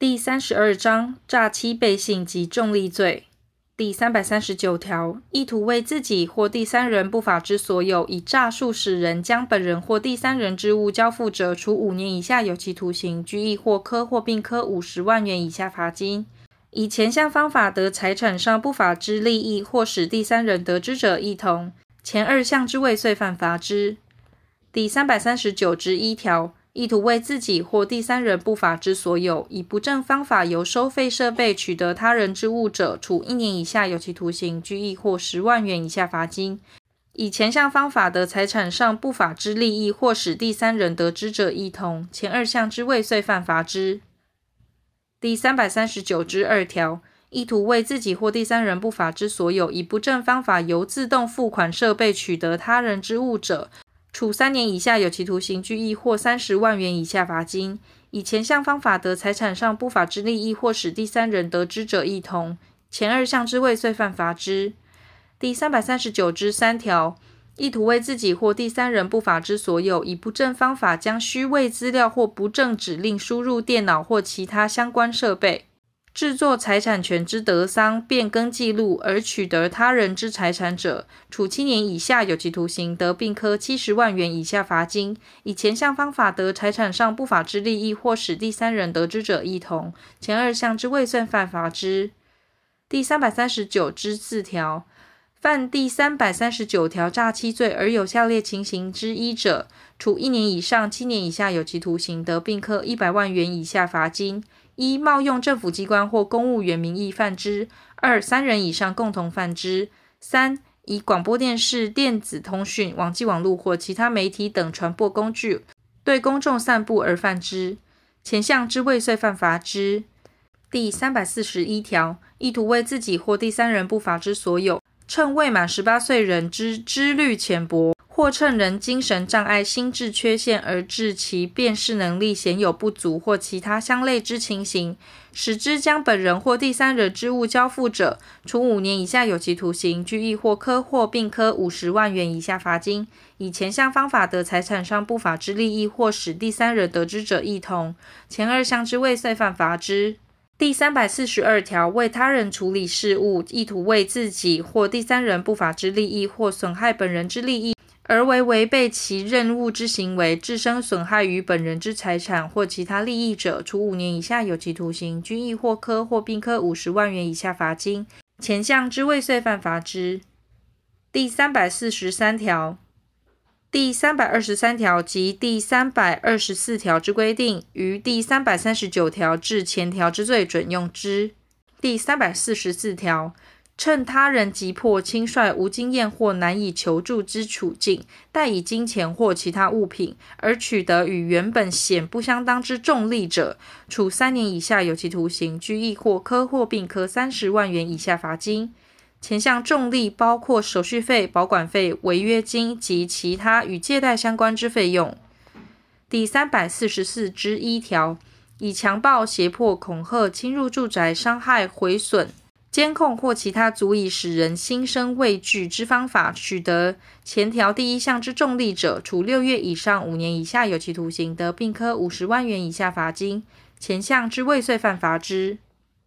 第三十二章诈欺背信及重利罪。第三百三十九条，意图为自己或第三人不法之所有，以诈术使人将本人或第三人之物交付者，处五年以下有期徒刑、拘役或科或并科五十万元以下罚金。以前项方法得财产上不法之利益，或使第三人得知者，亦同。前二项之未遂犯罚之。第三百三十九之一条。意图为自己或第三人不法之所有，以不正方法由收费设备取得他人之物者，处一年以下有期徒刑、拘役或十万元以下罚金。以前项方法得财产上不法之利益，或使第三人得知者，亦同。前二项之未遂犯罚之。第三百三十九之二条，意图为自己或第三人不法之所有，以不正方法由自动付款设备取得他人之物者，处三年以下有期徒刑、拘役或三十万元以下罚金。以前项方法得财产上不法之利益，或使第三人得之者，亦同。前二项之未遂犯罚之。第三百三十九之三条，意图为自己或第三人不法之所有，以不正方法将虚伪资料或不正指令输入电脑或其他相关设备。制作财产权之得丧、变更记录而取得他人之财产者，处七年以下有期徒刑，得并科七十万元以下罚金。以前项方法得财产上不法之利益，或使第三人得知者，亦同。前二项之未遂犯罚之。第三百三十九之四条，犯第三百三十九条诈欺罪而有下列情形之一者，处一年以上七年以下有期徒刑，得并科一百万元以下罚金。一、冒用政府机关或公务员名义犯之；二、三人以上共同犯之；三、以广播电视、电子通讯、网际网络或其他媒体等传播工具对公众散布而犯之。前项之未遂犯罚之。第三百四十一条，意图为自己或第三人不法之所有，趁未满十八岁人之知虑浅薄。或趁人精神障碍、心智缺陷而致其辨识能力显有不足，或其他相类之情形，使之将本人或第三人之物交付者，处五年以下有期徒刑、拘役或科或并科五十万元以下罚金。以前项方法得财产上不法之利益，或使第三人得知者，亦同。前二项之未遂犯罚之。第三百四十二条，为他人处理事务，意图为自己或第三人不法之利益，或损害本人之利益。而为违背其任务之行为，致生损害于本人之财产或其他利益者，处五年以下有期徒刑、拘役或科或并科五十万元以下罚金。前项之未遂犯罚之。第三百四十三条、第三百二十三条及第三百二十四条之规定，于第三百三十九条至前条之罪准用之。第三百四十四条。趁他人急迫、轻率、无经验或难以求助之处境，贷以金钱或其他物品，而取得与原本显不相当之重利者，处三年以下有期徒刑、拘役或科或并科三十万元以下罚金。前项重利包括手续费、保管费、违约金及其他与借贷相关之费用。第三百四十四之一条，以强暴、胁迫、恐吓、侵入住宅、伤害、毁损。监控或其他足以使人心生畏惧之方法取得前条第一项之重利者，处六月以上五年以下有期徒刑，得并科五十万元以下罚金。前项之未遂犯罚之。